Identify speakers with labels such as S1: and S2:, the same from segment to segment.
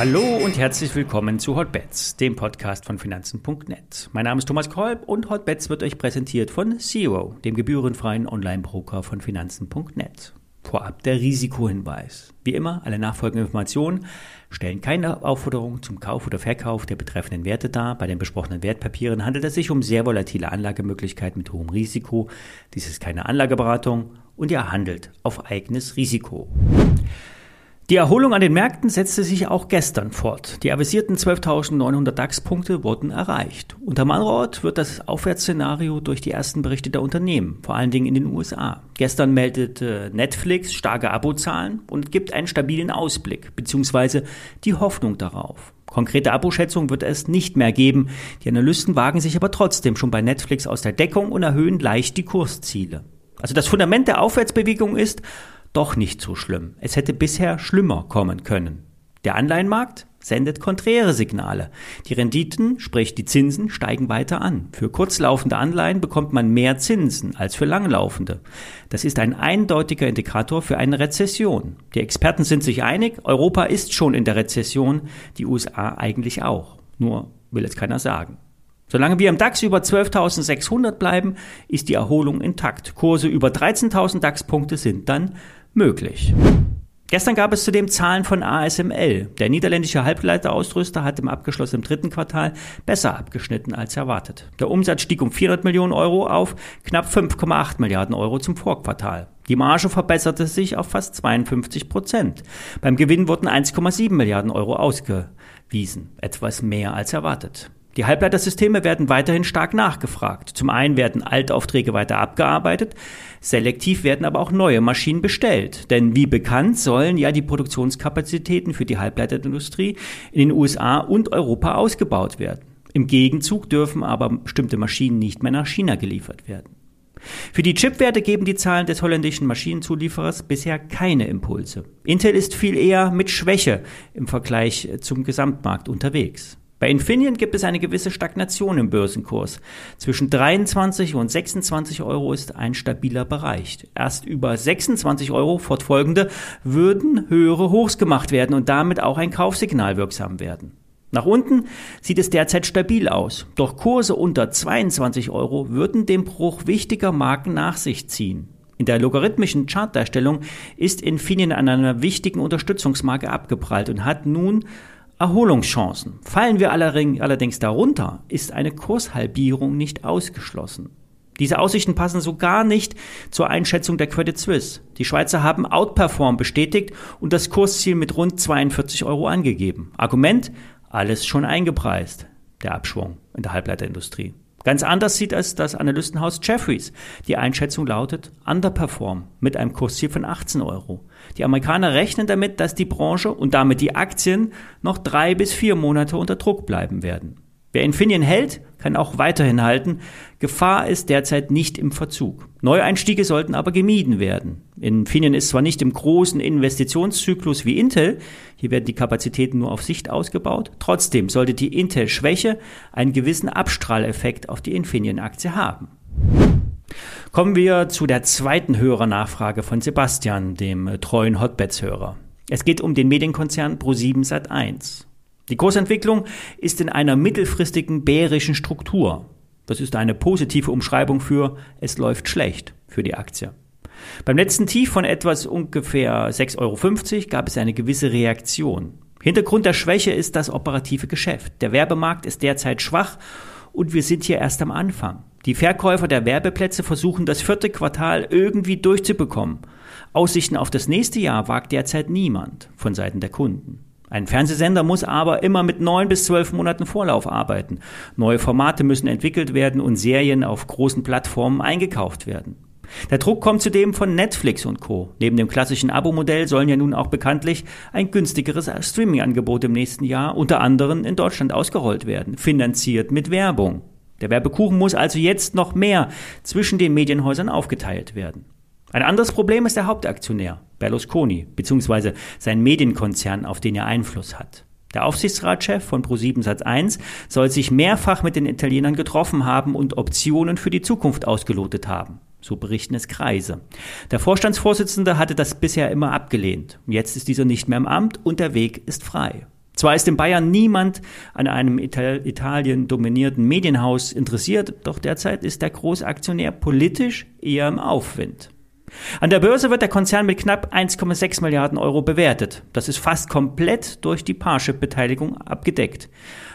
S1: Hallo und herzlich willkommen zu Hotbets, dem Podcast von Finanzen.net. Mein Name ist Thomas Kolb und Hotbets wird euch präsentiert von Zero, dem gebührenfreien Online-Broker von Finanzen.net. Vorab der Risikohinweis. Wie immer, alle nachfolgenden Informationen stellen keine Aufforderung zum Kauf oder Verkauf der betreffenden Werte dar. Bei den besprochenen Wertpapieren handelt es sich um sehr volatile Anlagemöglichkeiten mit hohem Risiko. Dies ist keine Anlageberatung und ihr handelt auf eigenes Risiko. Die Erholung an den Märkten setzte sich auch gestern fort. Die avisierten 12.900 DAX-Punkte wurden erreicht. Unter Manroth wird das Aufwärtsszenario durch die ersten Berichte der Unternehmen, vor allen Dingen in den USA. Gestern meldete Netflix starke Abozahlen und gibt einen stabilen Ausblick bzw. die Hoffnung darauf. Konkrete Aboschätzung wird es nicht mehr geben. Die Analysten wagen sich aber trotzdem schon bei Netflix aus der Deckung und erhöhen leicht die Kursziele. Also das Fundament der Aufwärtsbewegung ist, doch nicht so schlimm. Es hätte bisher schlimmer kommen können. Der Anleihenmarkt sendet konträre Signale. Die Renditen, sprich die Zinsen, steigen weiter an. Für kurzlaufende Anleihen bekommt man mehr Zinsen als für langlaufende. Das ist ein eindeutiger Indikator für eine Rezession. Die Experten sind sich einig, Europa ist schon in der Rezession, die USA eigentlich auch. Nur will es keiner sagen. Solange wir im DAX über 12.600 bleiben, ist die Erholung intakt. Kurse über 13.000 DAX-Punkte sind dann möglich. Gestern gab es zudem Zahlen von ASML. Der niederländische Halbleiterausrüster hat im abgeschlossenen dritten Quartal besser abgeschnitten als erwartet. Der Umsatz stieg um 400 Millionen Euro auf knapp 5,8 Milliarden Euro zum Vorquartal. Die Marge verbesserte sich auf fast 52 Prozent. Beim Gewinn wurden 1,7 Milliarden Euro ausgewiesen, etwas mehr als erwartet. Die Halbleitersysteme werden weiterhin stark nachgefragt. Zum einen werden Altaufträge weiter abgearbeitet, selektiv werden aber auch neue Maschinen bestellt. Denn wie bekannt sollen ja die Produktionskapazitäten für die Halbleiterindustrie in den USA und Europa ausgebaut werden. Im Gegenzug dürfen aber bestimmte Maschinen nicht mehr nach China geliefert werden. Für die Chipwerte geben die Zahlen des holländischen Maschinenzulieferers bisher keine Impulse. Intel ist viel eher mit Schwäche im Vergleich zum Gesamtmarkt unterwegs. Bei Infineon gibt es eine gewisse Stagnation im Börsenkurs. Zwischen 23 und 26 Euro ist ein stabiler Bereich. Erst über 26 Euro fortfolgende würden höhere Hochs gemacht werden und damit auch ein Kaufsignal wirksam werden. Nach unten sieht es derzeit stabil aus, doch Kurse unter 22 Euro würden den Bruch wichtiger Marken nach sich ziehen. In der logarithmischen Chartdarstellung ist Infineon an einer wichtigen Unterstützungsmarke abgeprallt und hat nun Erholungschancen. Fallen wir allerdings darunter, ist eine Kurshalbierung nicht ausgeschlossen. Diese Aussichten passen so gar nicht zur Einschätzung der Credit Suisse. Die Schweizer haben Outperform bestätigt und das Kursziel mit rund 42 Euro angegeben. Argument, alles schon eingepreist, der Abschwung in der Halbleiterindustrie. Ganz anders sieht es das Analystenhaus Jeffries. Die Einschätzung lautet Underperform mit einem Kursziel von 18 Euro. Die Amerikaner rechnen damit, dass die Branche und damit die Aktien noch drei bis vier Monate unter Druck bleiben werden. Wer Infineon hält, kann auch weiterhin halten. Gefahr ist derzeit nicht im Verzug. Neueinstiege sollten aber gemieden werden. Infineon ist zwar nicht im großen Investitionszyklus wie Intel, hier werden die Kapazitäten nur auf Sicht ausgebaut, trotzdem sollte die Intel-Schwäche einen gewissen Abstrahleffekt auf die Infineon-Aktie haben. Kommen wir zu der zweiten Hörernachfrage von Sebastian, dem treuen Hotbeds-Hörer. Es geht um den Medienkonzern Pro7 Sat1. Die Kursentwicklung ist in einer mittelfristigen bärischen Struktur. Das ist eine positive Umschreibung für es läuft schlecht für die Aktie. Beim letzten Tief von etwas ungefähr 6,50 Euro gab es eine gewisse Reaktion. Hintergrund der Schwäche ist das operative Geschäft. Der Werbemarkt ist derzeit schwach und wir sind hier erst am Anfang. Die Verkäufer der Werbeplätze versuchen das vierte Quartal irgendwie durchzubekommen. Aussichten auf das nächste Jahr wagt derzeit niemand von Seiten der Kunden. Ein Fernsehsender muss aber immer mit neun bis zwölf Monaten Vorlauf arbeiten. Neue Formate müssen entwickelt werden und Serien auf großen Plattformen eingekauft werden. Der Druck kommt zudem von Netflix und Co. Neben dem klassischen Abo-Modell sollen ja nun auch bekanntlich ein günstigeres Streaming-Angebot im nächsten Jahr unter anderem in Deutschland ausgerollt werden, finanziert mit Werbung. Der Werbekuchen muss also jetzt noch mehr zwischen den Medienhäusern aufgeteilt werden. Ein anderes Problem ist der Hauptaktionär, Berlusconi, beziehungsweise sein Medienkonzern, auf den er Einfluss hat. Der Aufsichtsratschef von Pro7 Sat1 soll sich mehrfach mit den Italienern getroffen haben und Optionen für die Zukunft ausgelotet haben. So berichten es Kreise. Der Vorstandsvorsitzende hatte das bisher immer abgelehnt. Jetzt ist dieser nicht mehr im Amt und der Weg ist frei. Zwar ist in Bayern niemand an einem Italien dominierten Medienhaus interessiert, doch derzeit ist der Großaktionär politisch eher im Aufwind. An der Börse wird der Konzern mit knapp 1,6 Milliarden Euro bewertet. Das ist fast komplett durch die Parship-Beteiligung abgedeckt.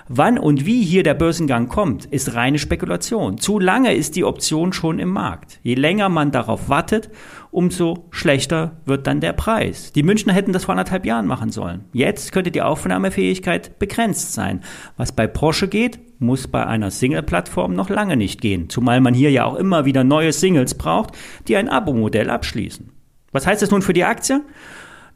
S1: Wann und wie hier der Börsengang kommt, ist reine Spekulation. Zu lange ist die Option schon im Markt. Je länger man darauf wartet, umso schlechter wird dann der Preis. Die Münchner hätten das vor anderthalb Jahren machen sollen. Jetzt könnte die Aufnahmefähigkeit begrenzt sein. Was bei Porsche geht, muss bei einer Single-Plattform noch lange nicht gehen, zumal man hier ja auch immer wieder neue Singles braucht, die ein Abo-Modell abschließen. Was heißt das nun für die Aktie?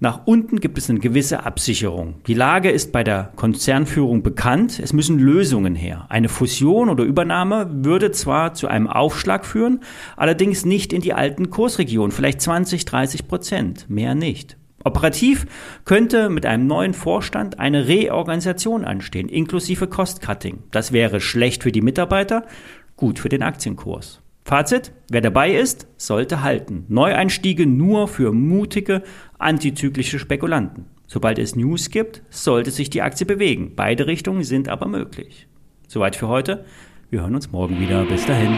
S1: Nach unten gibt es eine gewisse Absicherung. Die Lage ist bei der Konzernführung bekannt. Es müssen Lösungen her. Eine Fusion oder Übernahme würde zwar zu einem Aufschlag führen, allerdings nicht in die alten Kursregionen, vielleicht 20, 30 Prozent, mehr nicht. Operativ könnte mit einem neuen Vorstand eine Reorganisation anstehen, inklusive Cost-Cutting. Das wäre schlecht für die Mitarbeiter, gut für den Aktienkurs. Fazit, wer dabei ist, sollte halten. Neueinstiege nur für mutige, antizyklische Spekulanten. Sobald es News gibt, sollte sich die Aktie bewegen. Beide Richtungen sind aber möglich. Soweit für heute. Wir hören uns morgen wieder. Bis dahin.